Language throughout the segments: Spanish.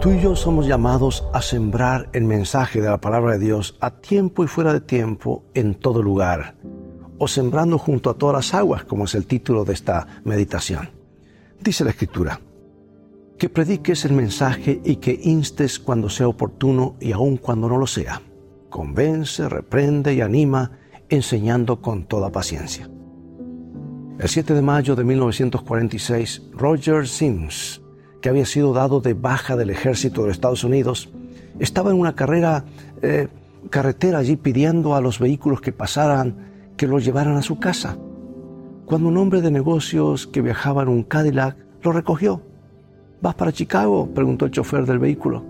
Tú y yo somos llamados a sembrar el mensaje de la palabra de Dios a tiempo y fuera de tiempo en todo lugar, o sembrando junto a todas las aguas, como es el título de esta meditación. Dice la Escritura, que prediques el mensaje y que instes cuando sea oportuno y aun cuando no lo sea. Convence, reprende y anima, enseñando con toda paciencia. El 7 de mayo de 1946, Roger Sims, que había sido dado de baja del ejército de Estados Unidos, estaba en una carrera eh, carretera allí pidiendo a los vehículos que pasaran que lo llevaran a su casa. Cuando un hombre de negocios que viajaba en un Cadillac lo recogió. ¿Vas para Chicago? preguntó el chofer del vehículo.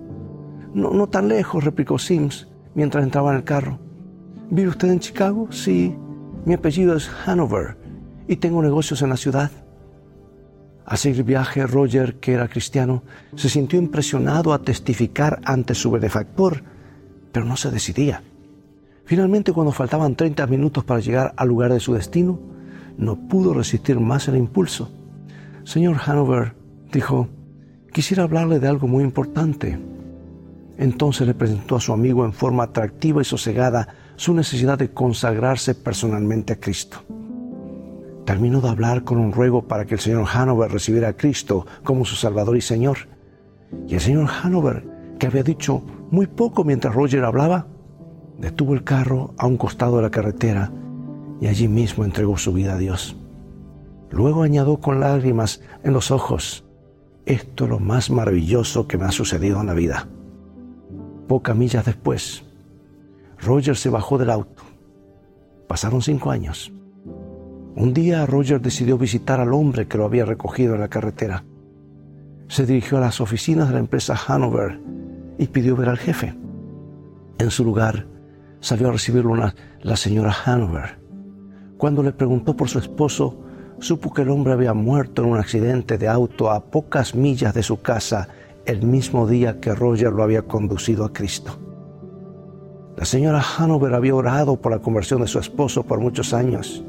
No, no tan lejos, replicó Sims mientras entraba en el carro. ¿Vive usted en Chicago? Sí. Mi apellido es Hanover y tengo negocios en la ciudad. Al seguir viaje, Roger, que era cristiano, se sintió impresionado a testificar ante su benefactor, pero no se decidía. Finalmente, cuando faltaban 30 minutos para llegar al lugar de su destino, no pudo resistir más el impulso. Señor Hanover, dijo, quisiera hablarle de algo muy importante. Entonces le presentó a su amigo en forma atractiva y sosegada su necesidad de consagrarse personalmente a Cristo terminó de hablar con un ruego para que el señor Hanover recibiera a Cristo como su Salvador y Señor. Y el señor Hanover, que había dicho muy poco mientras Roger hablaba, detuvo el carro a un costado de la carretera y allí mismo entregó su vida a Dios. Luego añadió con lágrimas en los ojos, esto es lo más maravilloso que me ha sucedido en la vida. Pocas millas después, Roger se bajó del auto. Pasaron cinco años. Un día Roger decidió visitar al hombre que lo había recogido en la carretera. Se dirigió a las oficinas de la empresa Hanover y pidió ver al jefe. En su lugar salió a recibirlo la señora Hanover. Cuando le preguntó por su esposo, supo que el hombre había muerto en un accidente de auto a pocas millas de su casa el mismo día que Roger lo había conducido a Cristo. La señora Hanover había orado por la conversión de su esposo por muchos años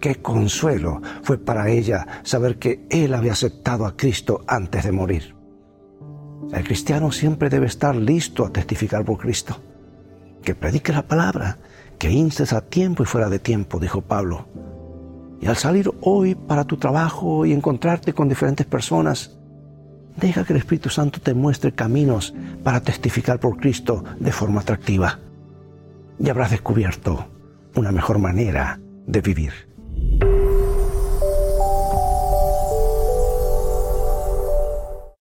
Qué consuelo fue para ella saber que él había aceptado a Cristo antes de morir. El cristiano siempre debe estar listo a testificar por Cristo. Que predique la palabra, que instes a tiempo y fuera de tiempo, dijo Pablo. Y al salir hoy para tu trabajo y encontrarte con diferentes personas, deja que el Espíritu Santo te muestre caminos para testificar por Cristo de forma atractiva. Y habrás descubierto una mejor manera de vivir.